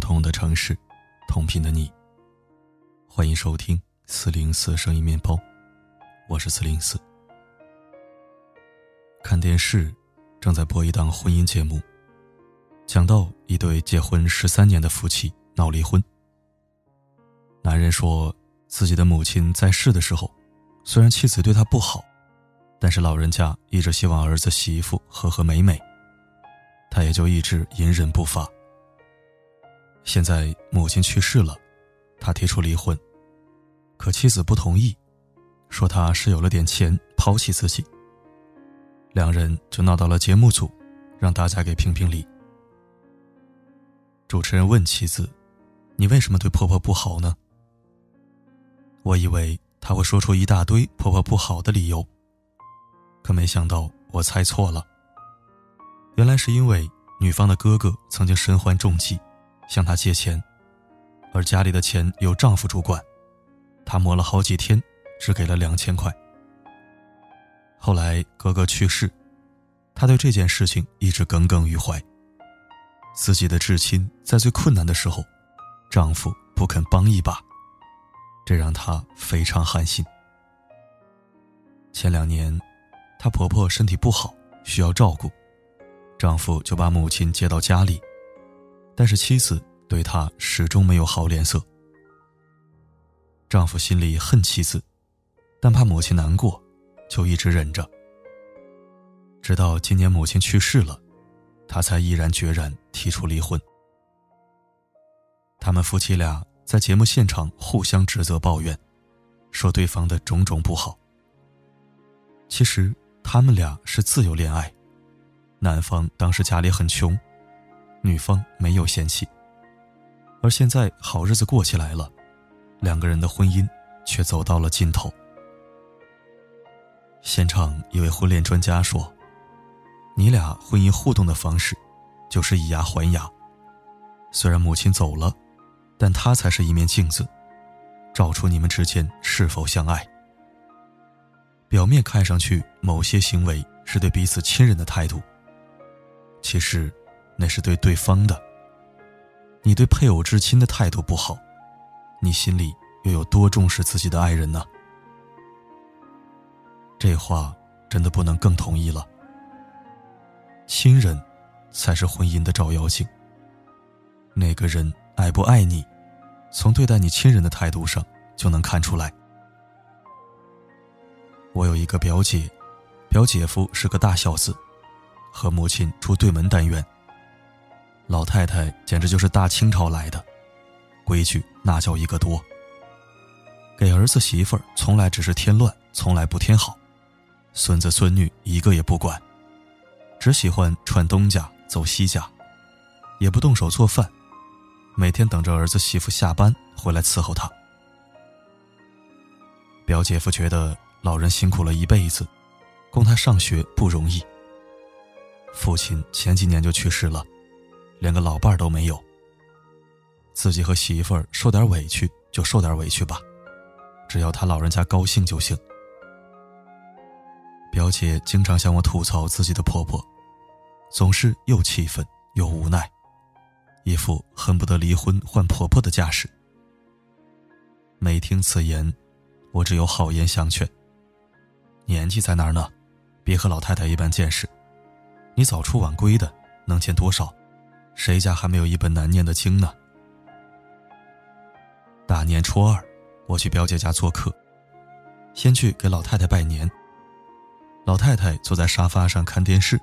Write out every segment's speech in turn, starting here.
不同的城市，同频的你。欢迎收听四零四声音面包，我是四零四。看电视，正在播一档婚姻节目，讲到一对结婚十三年的夫妻闹离婚。男人说自己的母亲在世的时候，虽然妻子对他不好，但是老人家一直希望儿子媳妇和和美美，他也就一直隐忍不发。现在母亲去世了，他提出离婚，可妻子不同意，说他是有了点钱抛弃自己。两人就闹到了节目组，让大家给评评理。主持人问妻子：“你为什么对婆婆不好呢？”我以为他会说出一大堆婆婆不好的理由，可没想到我猜错了。原来是因为女方的哥哥曾经身患重疾。向她借钱，而家里的钱由丈夫主管，她磨了好几天，只给了两千块。后来哥哥去世，她对这件事情一直耿耿于怀。自己的至亲在最困难的时候，丈夫不肯帮一把，这让她非常寒心。前两年，她婆婆身体不好，需要照顾，丈夫就把母亲接到家里。但是妻子对他始终没有好脸色。丈夫心里恨妻子，但怕母亲难过，就一直忍着。直到今年母亲去世了，他才毅然决然提出离婚。他们夫妻俩在节目现场互相指责抱怨，说对方的种种不好。其实他们俩是自由恋爱，男方当时家里很穷。女方没有嫌弃，而现在好日子过起来了，两个人的婚姻却走到了尽头。现场一位婚恋专家说：“你俩婚姻互动的方式，就是以牙还牙。虽然母亲走了，但她才是一面镜子，照出你们之间是否相爱。表面看上去，某些行为是对彼此亲人的态度，其实……”那是对对方的。你对配偶至亲的态度不好，你心里又有多重视自己的爱人呢？这话真的不能更同意了。亲人，才是婚姻的照妖镜。那个人爱不爱你，从对待你亲人的态度上就能看出来。我有一个表姐，表姐夫是个大孝子，和母亲住对门单元。老太太简直就是大清朝来的，规矩那叫一个多。给儿子媳妇儿从来只是添乱，从来不添好，孙子孙女一个也不管，只喜欢串东家走西家，也不动手做饭，每天等着儿子媳妇下班回来伺候他。表姐夫觉得老人辛苦了一辈子，供他上学不容易。父亲前几年就去世了。连个老伴儿都没有，自己和媳妇儿受点委屈就受点委屈吧，只要他老人家高兴就行。表姐经常向我吐槽自己的婆婆，总是又气愤又无奈，一副恨不得离婚换婆婆的架势。每听此言，我只有好言相劝：年纪在哪儿呢，别和老太太一般见识，你早出晚归的，能见多少？谁家还没有一本难念的经呢？大年初二，我去表姐家做客，先去给老太太拜年。老太太坐在沙发上看电视，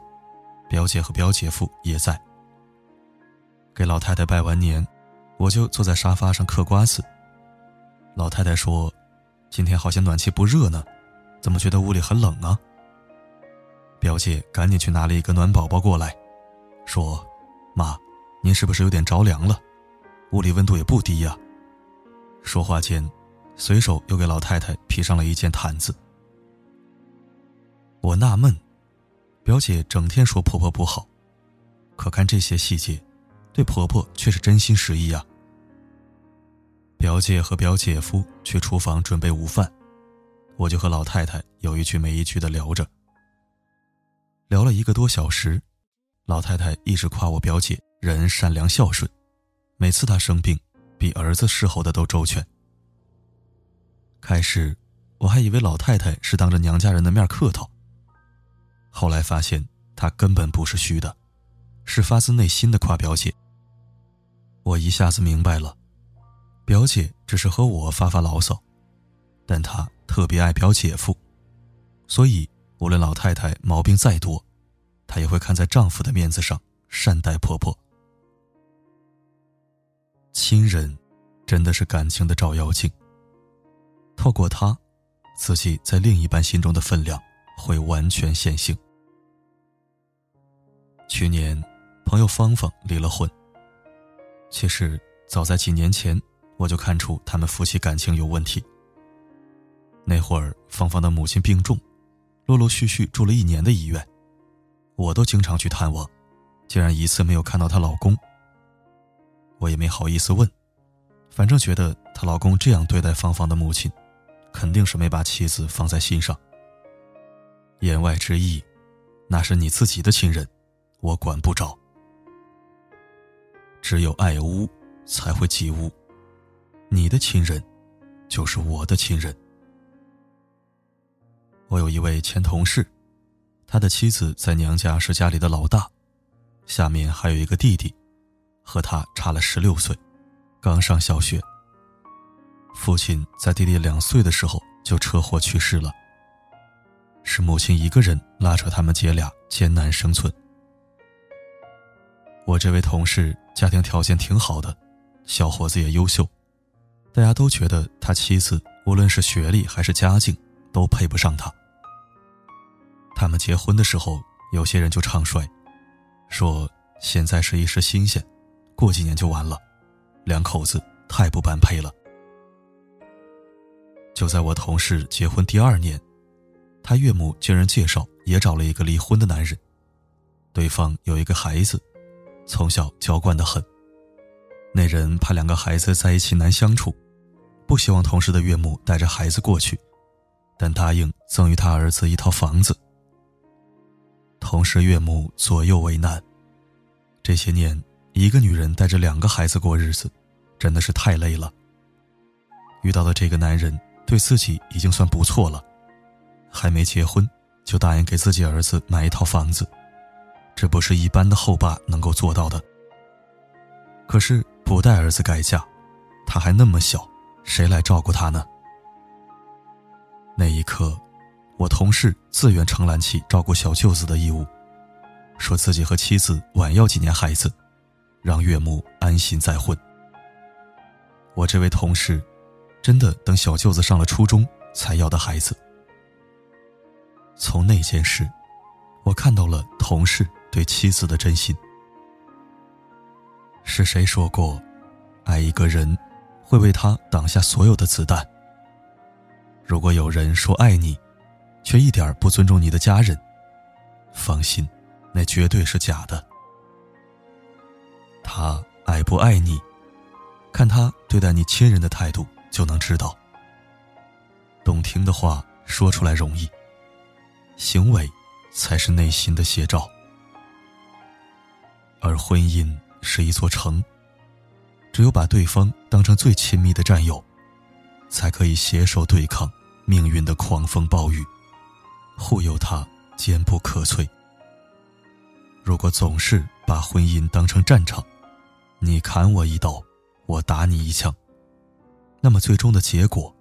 表姐和表姐夫也在。给老太太拜完年，我就坐在沙发上嗑瓜子。老太太说：“今天好像暖气不热呢，怎么觉得屋里很冷啊？”表姐赶紧去拿了一个暖宝宝过来，说：“妈。”您是不是有点着凉了？屋里温度也不低呀。说话间，随手又给老太太披上了一件毯子。我纳闷，表姐整天说婆婆不好，可看这些细节，对婆婆却是真心实意啊。表姐和表姐夫去厨房准备午饭，我就和老太太有一句没一句的聊着。聊了一个多小时，老太太一直夸我表姐。人善良孝顺，每次她生病，比儿子侍候的都周全。开始我还以为老太太是当着娘家人的面客套，后来发现她根本不是虚的，是发自内心的夸表姐。我一下子明白了，表姐只是和我发发牢骚，但她特别爱表姐夫，所以无论老太太毛病再多，她也会看在丈夫的面子上善待婆婆。亲人，真的是感情的照妖镜。透过他，自己在另一半心中的分量会完全显形。去年，朋友芳芳离了婚。其实早在几年前，我就看出他们夫妻感情有问题。那会儿，芳芳的母亲病重，陆陆续续住了一年的医院，我都经常去探望，竟然一次没有看到她老公。我也没好意思问，反正觉得她老公这样对待芳芳的母亲。肯定是没把妻子放在心上。言外之意，那是你自己的亲人，我管不着。只有爱屋才会及乌，你的亲人就是我的亲人。我有一位前同事，他的妻子在娘家是家里的老大，下面还有一个弟弟，和他差了十六岁，刚上小学。父亲在弟弟两岁的时候就车祸去世了，是母亲一个人拉扯他们姐俩艰难生存。我这位同事家庭条件挺好的，小伙子也优秀，大家都觉得他妻子无论是学历还是家境都配不上他。他们结婚的时候，有些人就唱衰，说现在是一时新鲜，过几年就完了，两口子太不般配了。就在我同事结婚第二年，他岳母经人介绍也找了一个离婚的男人，对方有一个孩子，从小娇惯的很。那人怕两个孩子在一起难相处，不希望同事的岳母带着孩子过去，但答应赠予他儿子一套房子。同时岳母左右为难，这些年一个女人带着两个孩子过日子，真的是太累了。遇到的这个男人。对自己已经算不错了，还没结婚就答应给自己儿子买一套房子，这不是一般的后爸能够做到的。可是不带儿子改嫁，他还那么小，谁来照顾他呢？那一刻，我同事自愿承揽起照顾小舅子的义务，说自己和妻子晚要几年孩子，让岳母安心再婚。我这位同事。真的等小舅子上了初中才要的孩子。从那件事，我看到了同事对妻子的真心。是谁说过，爱一个人，会为他挡下所有的子弹？如果有人说爱你，却一点不尊重你的家人，放心，那绝对是假的。他爱不爱你，看他对待你亲人的态度。就能知道，动听的话说出来容易，行为才是内心的写照。而婚姻是一座城，只有把对方当成最亲密的战友，才可以携手对抗命运的狂风暴雨，护佑他坚不可摧。如果总是把婚姻当成战场，你砍我一刀，我打你一枪。那么最终的结果，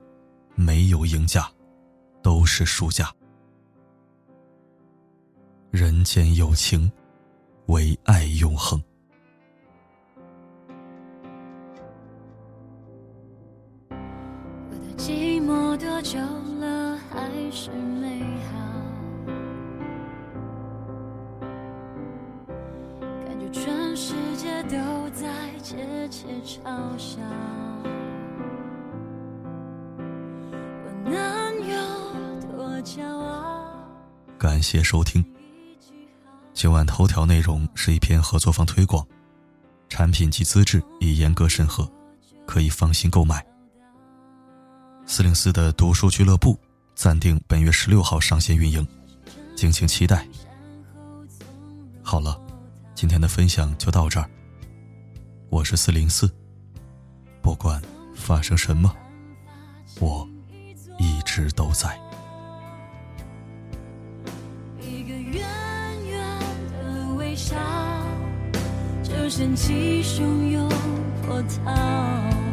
没有赢家，都是输家。人间有情，唯爱永恒。多久了，还是美好？感觉全世界都在窃窃嘲笑。感谢收听。今晚头条内容是一篇合作方推广，产品及资质已严格审核，可以放心购买。四零四的读书俱乐部暂定本月十六号上线运营敬请期待。好了今天的分享就到这儿。我是四零四不管发生什么我一直都在。一个远远的微笑就掀起汹涌波涛。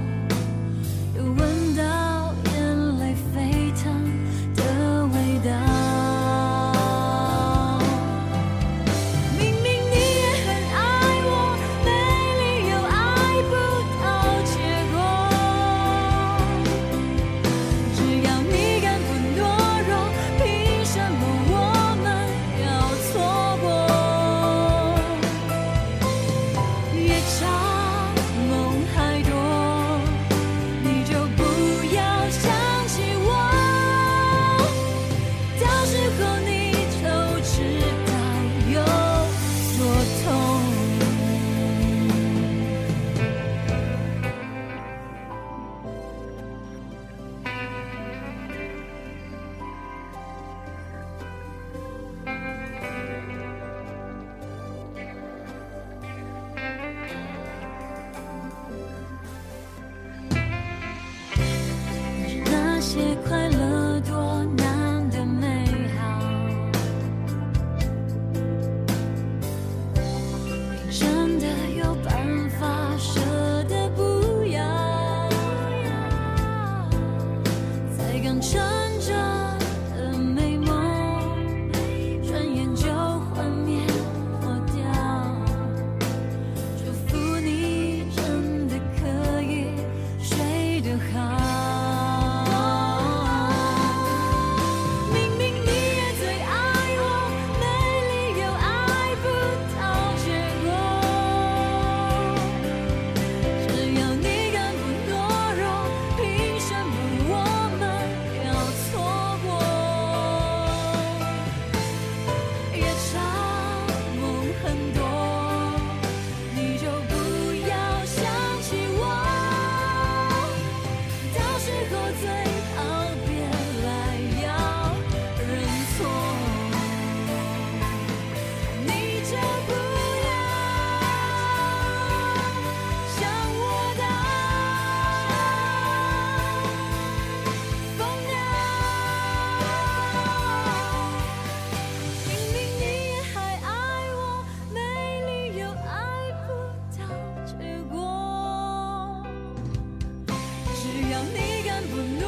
只要你敢不能。